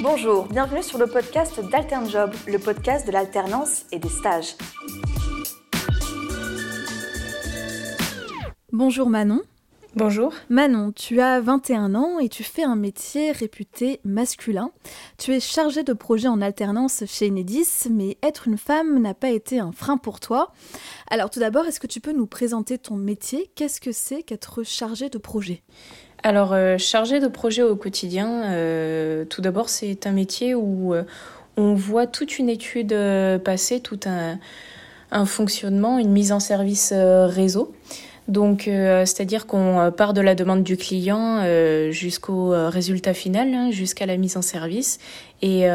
Bonjour, bienvenue sur le podcast d'AlternJob, le podcast de l'alternance et des stages. Bonjour Manon. Bonjour. Manon, tu as 21 ans et tu fais un métier réputé masculin. Tu es chargée de projet en alternance chez Enedis, mais être une femme n'a pas été un frein pour toi. Alors tout d'abord, est-ce que tu peux nous présenter ton métier? Qu'est-ce que c'est qu'être chargée de projet Alors euh, chargée de projet au quotidien, euh, tout d'abord c'est un métier où euh, on voit toute une étude passer, tout un, fonctionnement, une mise en service réseau. Donc, c'est-à-dire qu'on part de la demande du client jusqu'au résultat final, hein, jusqu'à la mise en service et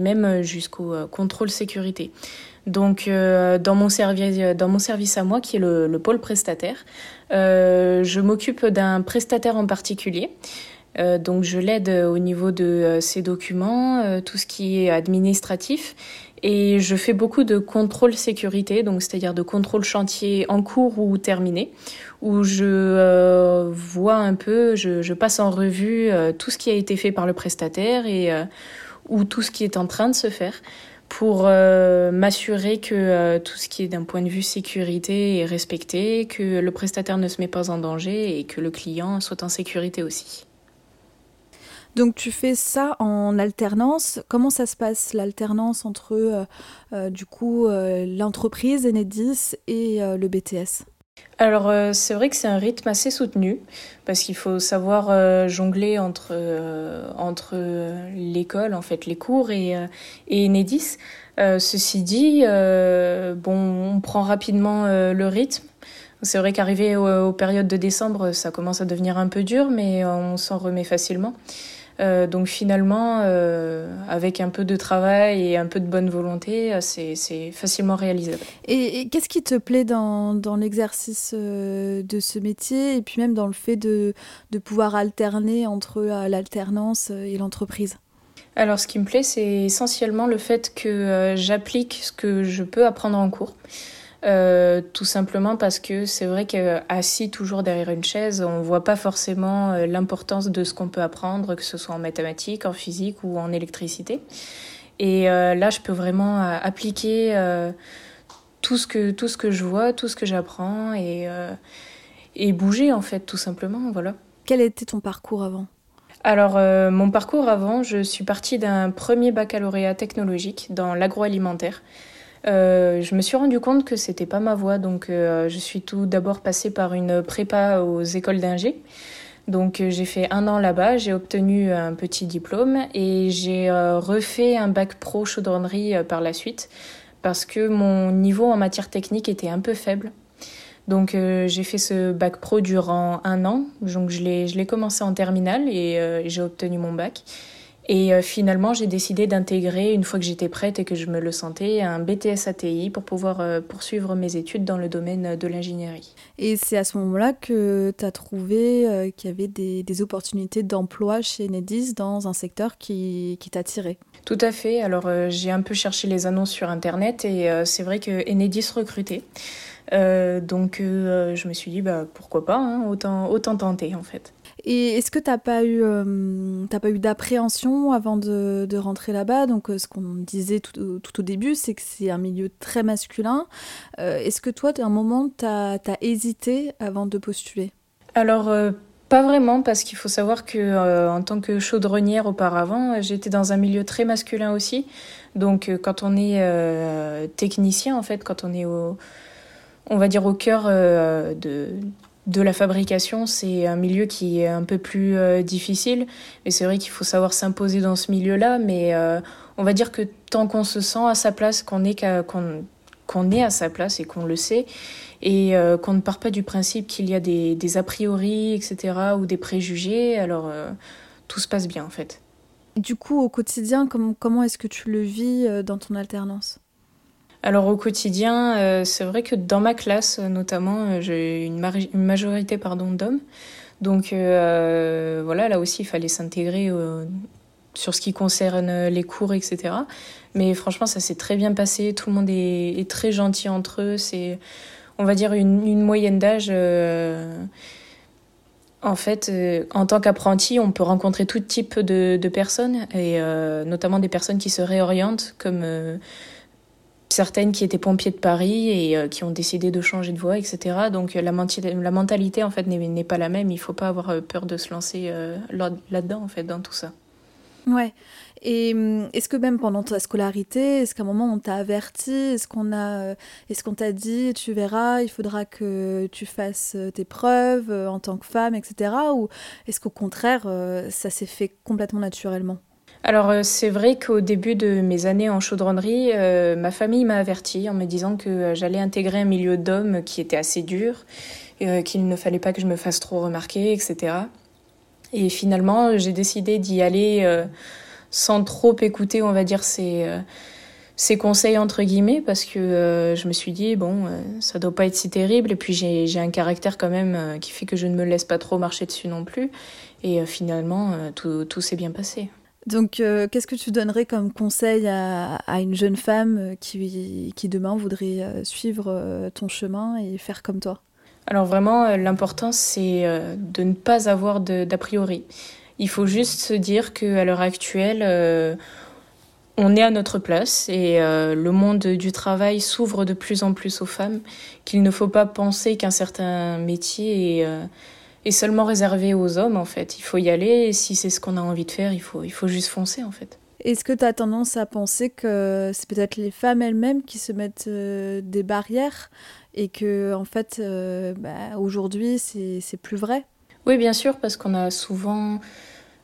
même jusqu'au contrôle sécurité. Donc, dans, mon service, dans mon service à moi, qui est le, le pôle prestataire, je m'occupe d'un prestataire en particulier. donc, je l'aide au niveau de ses documents, tout ce qui est administratif et je fais beaucoup de contrôle sécurité, donc c'est-à-dire de contrôle chantier en cours ou terminé, où je euh, vois un peu, je, je, passe en revue euh, tout ce qui a été fait par le prestataire et euh, ou tout ce qui est en train de se faire pour m'assurer que tout ce qui est d'un point de vue sécurité est respecté, que le prestataire ne se met pas en danger et que le client soit en sécurité aussi. Donc tu fais ça en alternance. Comment ça se passe l'alternance entre euh, euh, du coup euh, l'entreprise Enedis et le BTS alors c'est vrai que c'est un rythme assez soutenu parce qu'il faut savoir jongler entre, entre l'école, en fait les cours et, et Enedis. ceci dit, bon, on prend rapidement le rythme. C'est vrai qu'arrivé aux, périodes de décembre, ça commence à devenir un peu dur, mais on s'en remet facilement. Euh, donc finalement, euh, avec un peu de travail et un peu de bonne volonté, euh, c'est facilement réalisable. Et, qu'est-ce qui te plaît dans, dans l'exercice de ce métier et puis même dans le fait de, de pouvoir alterner entre l'alternance et l'entreprise? Alors, ce qui me plaît, c'est essentiellement le fait que j'applique ce que je peux apprendre en cours. Euh, tout simplement parce que c'est vrai qu'assis toujours derrière une chaise, on voit pas forcément euh, l'importance de ce qu'on peut apprendre, que ce soit en mathématiques, en physique ou en électricité. Et euh, là, je peux vraiment appliquer tout ce que tout ce que je vois, tout ce que j'apprends et et bouger en fait, tout simplement, voilà. Quel était ton parcours avant? Alors, mon parcours avant, je suis partie d'un premier baccalauréat technologique dans l'agroalimentaire. Euh, je me suis rendu compte que c'était pas ma voie, donc euh, je suis tout d'abord passée par une prépa aux écoles d'ingé. Donc euh, j'ai fait un an là-bas, j'ai obtenu un petit diplôme et j'ai refait un bac pro chaudronnerie par la suite parce que mon niveau en matière technique était un peu faible. Donc j'ai fait ce bac pro durant un an, donc je l'ai commencé en terminale et j'ai obtenu mon bac. Et euh, finalement, j'ai décidé d'intégrer, une fois que j'étais prête et que je me le sentais, un BTS ATI pour pouvoir euh, poursuivre mes études dans le domaine de l'ingénierie. Et c'est à ce moment-là que tu as trouvé euh, qu'il y avait des, des opportunités d'emploi chez Enedis dans un secteur qui, qui t'attirait Tout à fait. Alors, j'ai un peu cherché les annonces sur Internet et c'est vrai que Enedis recrutait. donc, je me suis dit, bah, pourquoi pas, hein, autant, autant tenter en fait. Et est-ce que tu n'as pas eu, euh, pas eu d'appréhension avant de, rentrer là-bas? Donc, euh, ce qu'on disait tout, tout, au début, c'est que c'est un milieu très masculin. Euh, est-ce que toi, à un moment, tu as, hésité avant de postuler? Alors, pas vraiment, parce qu'il faut savoir que en tant que chaudronnière auparavant, j'étais dans un milieu très masculin aussi. Donc, quand on est technicien, en fait, quand on est au, on va dire au cœur de, de la fabrication, c'est un milieu qui est un peu plus euh, difficile. Et c'est vrai qu'il faut savoir s'imposer dans ce milieu-là. Mais euh, on va dire que tant qu'on se sent à sa place, qu'on est, est à sa place et qu'on le sait, et euh, qu'on ne part pas du principe qu'il y a des, des, a priori, etc., ou des préjugés, alors tout se passe bien en fait. Du coup, au quotidien, comment est-ce que tu le vis dans ton alternance? Alors au quotidien, euh, c'est vrai que dans ma classe notamment, euh, j'ai une, majorité pardon d'hommes. Donc euh, voilà, là aussi il fallait s'intégrer sur ce qui concerne les cours, etc. Mais franchement, ça s'est très bien passé. Tout le monde est, très gentil entre eux. C'est, on va dire, une, moyenne d'âge En fait, en tant qu'apprenti, on peut rencontrer tout type de, de personnes, et notamment des personnes qui se réorientent, comme certaines qui étaient pompiers de Paris et euh, qui ont décidé de changer de voie, etc. Donc la, la mentalité en fait n'est pas la même. Il faut pas avoir euh, peur de se lancer euh, là-dedans en fait dans tout ça. Ouais. Et est-ce que même pendant ta scolarité, est-ce qu'à un moment on t'a averti, est-ce qu'on a, est-ce qu'on t'a dit, tu verras, il faudra que tu fasses tes preuves en tant que femme, etc. Ou est-ce qu'au contraire, ça s'est fait complètement naturellement? Alors euh, c'est vrai qu'au début de mes années en chaudronnerie, euh, ma famille m'a averti en me disant que euh, j'allais intégrer un milieu d'hommes qui était assez dur, qu'il ne fallait pas que je me fasse trop remarquer, etc. Et finalement, j'ai décidé d'y aller sans trop écouter, on va dire, ces, ces conseils entre guillemets, parce que je me suis dit, bon, ça doit pas être si terrible, et puis j'ai un caractère quand même qui fait que je ne me laisse pas trop marcher dessus non plus. Et finalement, tout, tout s'est bien passé. Donc, euh, qu'est-ce que tu donnerais comme conseil à, une jeune femme euh, qui, qui demain voudrait euh, suivre ton chemin et faire comme toi? Alors vraiment, l'important, c'est de ne pas avoir d'a priori. Il faut juste se dire qu'à l'heure actuelle, on est à notre place et le monde du travail s'ouvre de plus en plus aux femmes, qu'il ne faut pas penser qu'un certain métier est est seulement réservé aux hommes en fait. Il faut y aller et si c'est ce qu'on a envie de faire, il faut, il faut juste foncer en fait. Est-ce que tu as tendance à penser que c'est peut-être les femmes elles-mêmes qui se mettent euh, des barrières et que en fait euh, bah, aujourd'hui c'est plus vrai? Oui bien sûr parce qu'on a souvent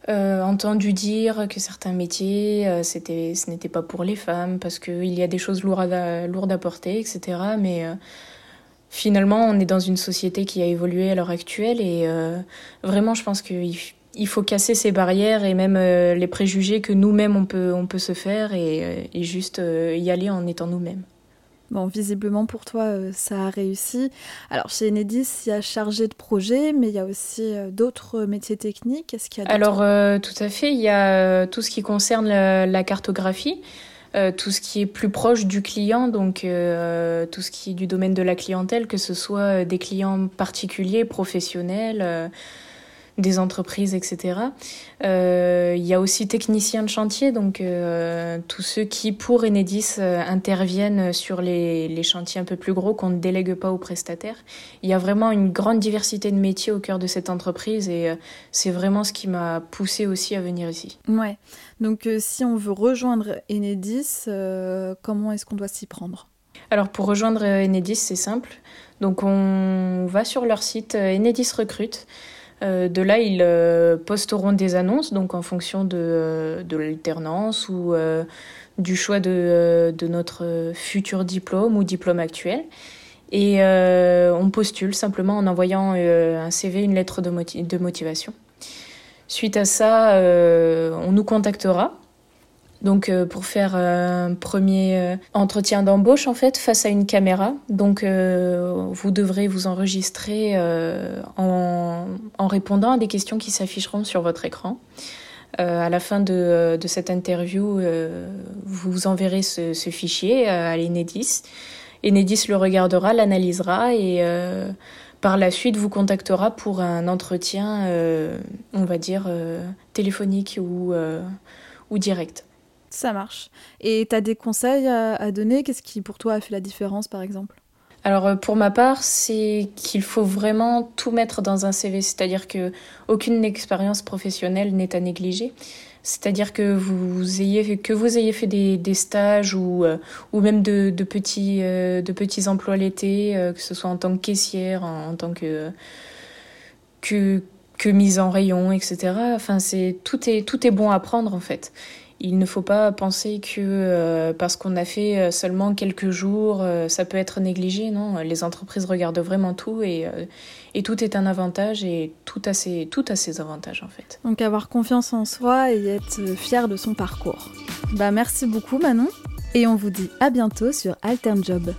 euh, entendu dire que certains métiers c'était ce n'était pas pour les femmes parce qu'il y a des choses lourdes à, lourdes à porter etc. Mais finalement, on est dans une société qui a évolué à l'heure actuelle et euh, vraiment, je pense qu'il faut casser ces barrières et même euh, les préjugés que nous-mêmes on peut, on peut se faire et, euh, et juste y aller en étant nous-mêmes. Bon, visiblement pour toi, ça a réussi. Alors chez Enedis, il y a chargé de projet, mais il y a aussi d'autres métiers techniques. Est-ce qu'il y a Alors tout à fait, il y a tout ce qui concerne la cartographie. Euh, tout ce qui est plus proche du client, donc euh, tout ce qui est du domaine de la clientèle, que ce soit des clients particuliers, professionnels des entreprises, etc. Euh, il y a aussi techniciens de chantier, donc euh, tous ceux qui, pour Enedis, euh, interviennent sur les, les, chantiers un peu plus gros qu'on ne délègue pas aux prestataires. Il y a vraiment une grande diversité de métiers au cœur de cette entreprise et c'est vraiment ce qui m'a poussé aussi à venir ici. Ouais. Donc si on veut rejoindre Enedis, comment est-ce qu'on doit s'y prendre? Alors pour rejoindre Enedis, c'est simple. Donc on va sur leur site Enedis Recrute. Euh, de là, ils euh, posteront des annonces, donc en fonction de, euh, l'alternance ou du choix de, notre futur diplôme ou diplôme actuel. Et on postule simplement en envoyant un CV, une lettre de, de motivation. Suite à ça, on nous contactera donc euh, pour faire un premier euh, entretien d'embauche en fait face à une caméra. Donc euh, vous devrez vous enregistrer en, en, répondant à des questions qui s'afficheront sur votre écran. à la fin de, cette interview, vous enverrez ce, fichier à l'Enedis. Enedis le regardera, l'analysera et par la suite vous contactera pour un entretien, on va dire, téléphonique ou direct. Ça marche. Et tu as des conseils à, donner? Qu'est-ce qui pour toi a fait la différence par exemple? Alors euh, pour ma part, c'est qu'il faut vraiment tout mettre dans un CV, c'est-à-dire que aucune expérience professionnelle n'est à négliger. C'est-à-dire que vous ayez que vous ayez fait des, stages ou euh, ou même de, de petits euh, de petits emplois l'été, que ce soit en tant que caissière, en, tant que que que mise en rayon, etc. Enfin, c'est tout est tout est bon à prendre en fait. Il ne faut pas penser que euh, parce qu'on a fait euh, seulement quelques jours, euh, ça peut être négligé. Non, les entreprises regardent vraiment tout et, et tout est un avantage et tout a, ses, tout avantages en fait. Donc avoir confiance en soi et être fier de son parcours. Bah merci beaucoup Manon et on vous dit à bientôt sur Altern Job.